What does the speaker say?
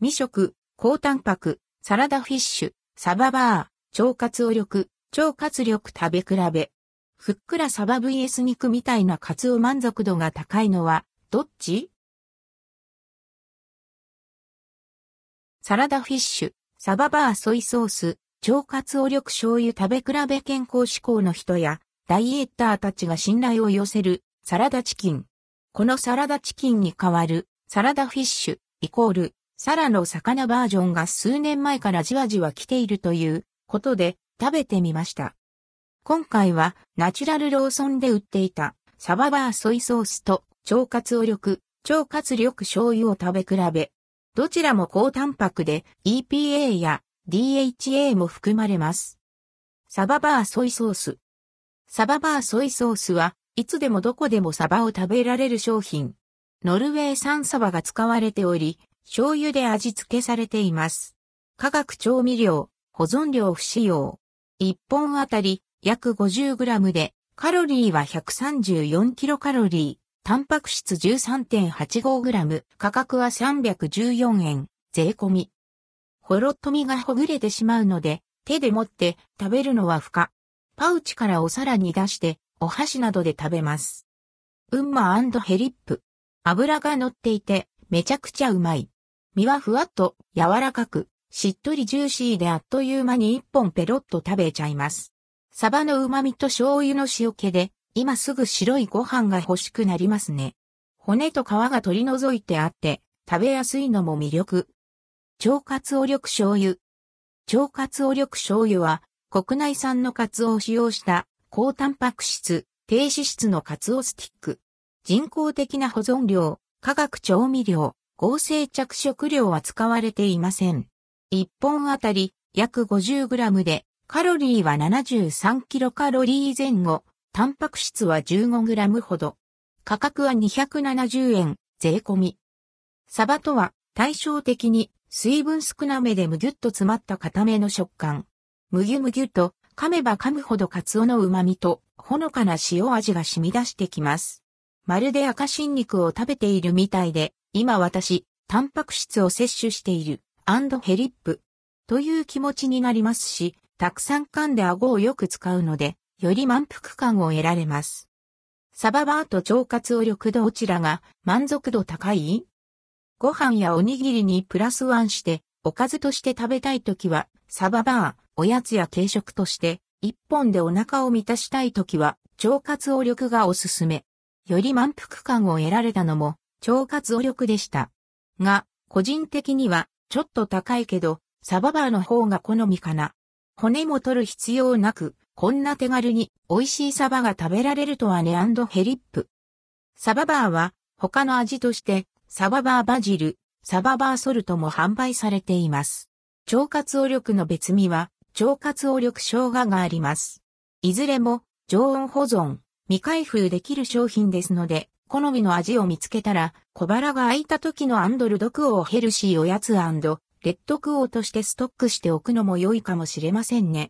未食、高タンパク、サラダフィッシュ、サババー、超活応力、超活力食べ比べ。ふっくらサバ vs 肉みたいなカツオ満足度が高いのは、どっち？サラダフィッシュ、サババーソイソース、超活応力醤油食べ比べ健康志向の人や、ダイエッターたちが信頼を寄せる、サラダチキン。このサラダチキンに代わる、サラダフィッシュ、イコール、サラの魚バージョンが数年前からじわじわ来ているということで食べてみました。今回はナチュラルローソンで売っていたサババーソイソースと腸活応力、腸活力醤油を食べ比べ。どちらも高タンパクで EPA や DHA も含まれます。サババーソイソース。サババーソイソースはいつでもどこでもサバを食べられる商品。ノルウェー産サバが使われており、醤油で味付けされています。化学調味料、保存料不使用。1本あたり約 50g で、カロリーは134キロカロリー、タンパク質 13.85g、価格は314円、税込み。ほろっと身がほぐれてしまうので、手で持って食べるのは不可。パウチからお皿に出して、お箸などで食べます。ウンマヘリップ。油が乗っていて、めちゃくちゃうまい。身はふわっと柔らかく、しっとりジューシーであっという間に一本ペロッと食べちゃいます。サバの旨味と醤油の塩気で、今すぐ白いご飯が欲しくなりますね。骨と皮が取り除いてあって、食べやすいのも魅力。腸活オ力醤油。腸活オ力醤油は、国内産のカツオを使用した高タンパク質、低脂質のカツオスティック。人工的な保存料、化学調味料、合成着色料は使われていません。1本あたり約 50g で、カロリーは73キロカロリー前後、タンパク質は 15g ほど。価格は270円、税込み。サバとは対照的に水分少なめでむぎゅっと詰まった固めの食感。むぎゅむぎゅと噛めば噛むほどカツオの旨味とほのかな塩味が染み出してきます。まるで赤身肉を食べているみたいで、今私、タンパク質を摂取している、アンドヘリップ、という気持ちになりますし、たくさん噛んで顎をよく使うので、より満腹感を得られます。サババーと腸活を力どちらが満足度高い？ご飯やおにぎりにプラスワンして、おかずとして食べたいときは、サババー、おやつや軽食として、一本でお腹を満たしたいときは、腸活応力がおすすめ。より満腹感を得られたのも、腸活努力でした。が、個人的には、ちょっと高いけど、サババーの方が好みかな。骨も取る必要なく、こんな手軽に美味しいサバが食べられるとはねヘリップ。サババーは、他の味として、サババーバジル、サババーソルトも販売されています。腸活応力の別味は、腸活応力生姜があります。いずれも、常温保存、未開封できる商品ですので、好みの味を見つけたら、小腹が空いた時のアンドルドクオーヘルシーおやつレッドクオーとしてストックしておくのも良いかもしれませんね。